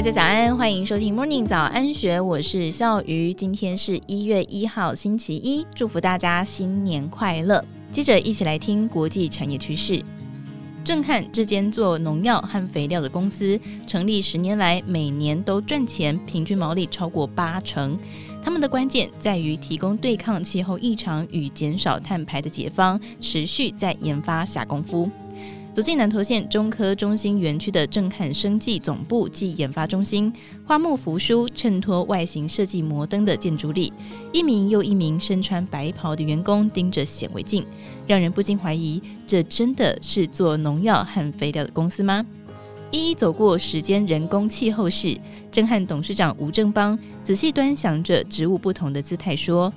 大家早安，欢迎收听 Morning 早安学，我是笑鱼。今天是一月一号，星期一，祝福大家新年快乐。接着一起来听国际产业趋势。正汉这间做农药和肥料的公司，成立十年来每年都赚钱，平均毛利超过八成。他们的关键在于提供对抗气候异常与减少碳排的解方，持续在研发下功夫。走进南投县中科中心园区的正汉生技总部暨研发中心，花木扶疏衬托外形设计摩登的建筑里，一名又一名身穿白袍的员工盯着显微镜，让人不禁怀疑：这真的是做农药和肥料的公司吗？一一走过时间人工气候室，震撼董事长吴正邦仔细端详着植物不同的姿态，说：“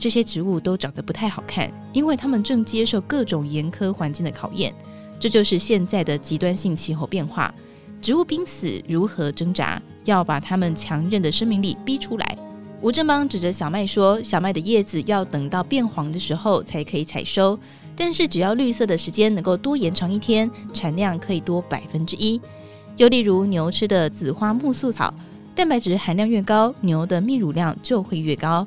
这些植物都长得不太好看，因为它们正接受各种严苛环境的考验。这就是现在的极端性气候变化，植物濒死如何挣扎，要把它们强韧的生命力逼出来。”吴正邦指着小麦说：“小麦的叶子要等到变黄的时候才可以采收。”但是只要绿色的时间能够多延长一天，产量可以多百分之一。又例如牛吃的紫花苜蓿草，蛋白质含量越高，牛的泌乳量就会越高。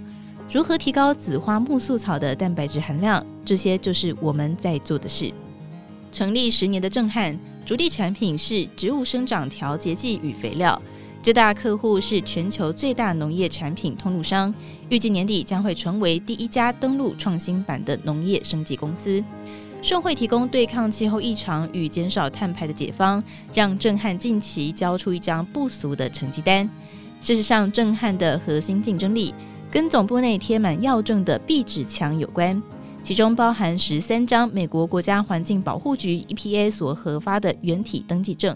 如何提高紫花苜蓿草的蛋白质含量？这些就是我们在做的事。成立十年的震汉，主力产品是植物生长调节剂与肥料。最大客户是全球最大农业产品通路商，预计年底将会成为第一家登陆创新版的农业生技公司。盛会提供对抗气候异常与减少碳排的解方，让震汉近期交出一张不俗的成绩单。事实上，震汉的核心竞争力跟总部内贴满药证的壁纸墙有关，其中包含十三张美国国家环境保护局 EPA 所核发的原体登记证。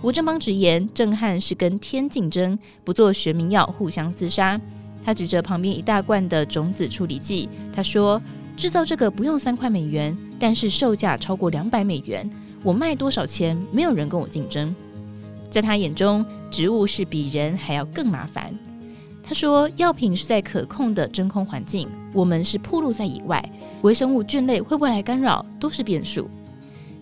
吴正邦直言，正汉是跟天竞争，不做学名药互相厮杀。他指着旁边一大罐的种子处理剂，他说：“制造这个不用三块美元，但是售价超过两百美元，我卖多少钱，没有人跟我竞争。”在他眼中，植物是比人还要更麻烦。他说：“药品是在可控的真空环境，我们是暴露在野外，微生物菌类会不会来干扰，都是变数。”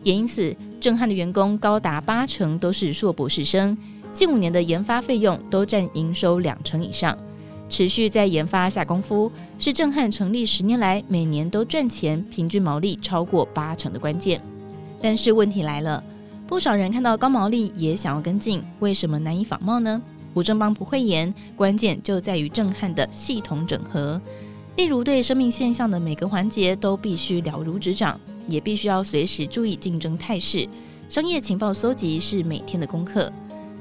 也因此，震汉的员工高达八成都是硕博士生，近五年的研发费用都占营收两成以上。持续在研发下功夫，是震汉成立十年来每年都赚钱、平均毛利超过八成的关键。但是问题来了，不少人看到高毛利也想要跟进，为什么难以仿冒呢？吴正邦不讳言，关键就在于震撼的系统整合。例如，对生命现象的每个环节都必须了如指掌，也必须要随时注意竞争态势。商业情报搜集是每天的功课。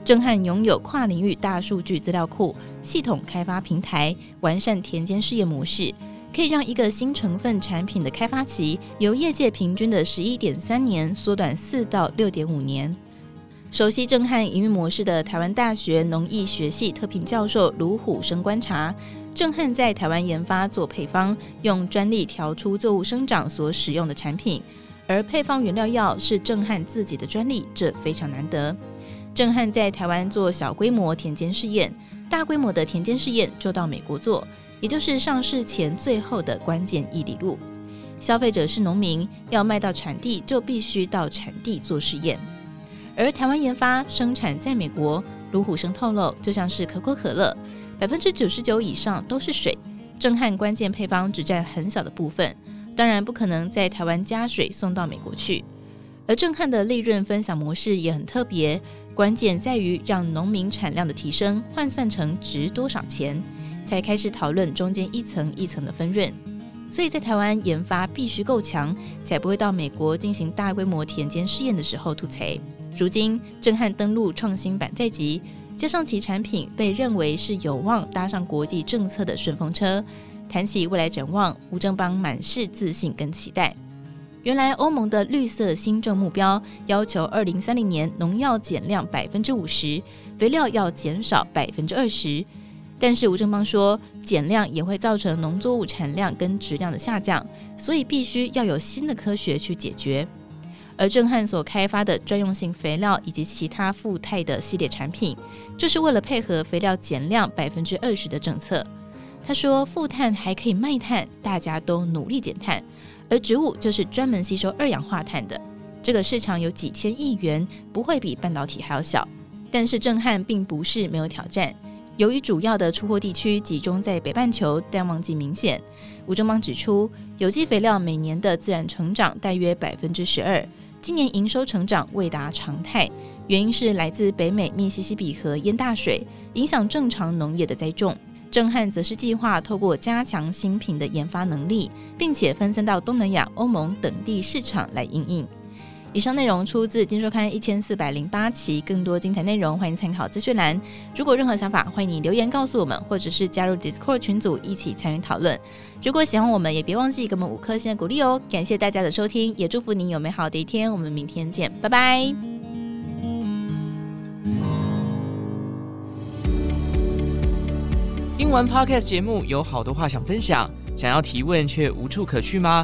震撼拥有跨领域大数据资料库、系统开发平台、完善田间试验模式，可以让一个新成分产品的开发期由业界平均的十一点三年缩短四到六点五年。熟悉震汉营运模式的台湾大学农艺学系特聘教授卢虎生观察。震汉在台湾研发做配方，用专利调出作物生长所使用的产品，而配方原料药是震汉自己的专利，这非常难得。震汉在台湾做小规模田间试验，大规模的田间试验就到美国做，也就是上市前最后的关键一里路。消费者是农民，要卖到产地就必须到产地做试验，而台湾研发生产在美国。卢虎生透露，就像是可口可乐。百分之九十九以上都是水，正汉关键配方只占很小的部分，当然不可能在台湾加水送到美国去。而正汉的利润分享模式也很特别，关键在于让农民产量的提升换算成值多少钱，才开始讨论中间一层一层的分润。所以在台湾研发必须够强，才不会到美国进行大规模田间试验的时候吐槽。如今正汉登陆创新版在即。加上其产品被认为是有望搭上国际政策的顺风车，谈起未来展望，吴正邦满是自信跟期待。原来欧盟的绿色新政目标要求二零三零年农药减量百分之五十，肥料要减少百分之二十。但是吴正邦说，减量也会造成农作物产量跟质量的下降，所以必须要有新的科学去解决。而正汉所开发的专用性肥料以及其他富态的系列产品，就是为了配合肥料减量百分之二十的政策。他说，富碳还可以卖碳，大家都努力减碳，而植物就是专门吸收二氧化碳的，这个市场有几千亿元，不会比半导体还要小。但是震撼并不是没有挑战。由于主要的出货地区集中在北半球，淡旺季明显。吴正邦指出，有机肥料每年的自然成长大约百分之十二，今年营收成长未达常态，原因是来自北美密西西比河淹大水，影响正常农业的栽种。正汉则是计划透过加强新品的研发能力，并且分散到东南亚、欧盟等地市场来应应。以上内容出自《金周刊》一千四百零八期，更多精彩内容欢迎参考资讯栏。如果任何想法，欢迎你留言告诉我们，或者是加入 Discord 群组一起参与讨论。如果喜欢我们，也别忘记给我们五颗星的鼓励哦！感谢大家的收听，也祝福您有美好的一天。我们明天见，拜拜。听完 Podcast 节目，有好多话想分享，想要提问却无处可去吗？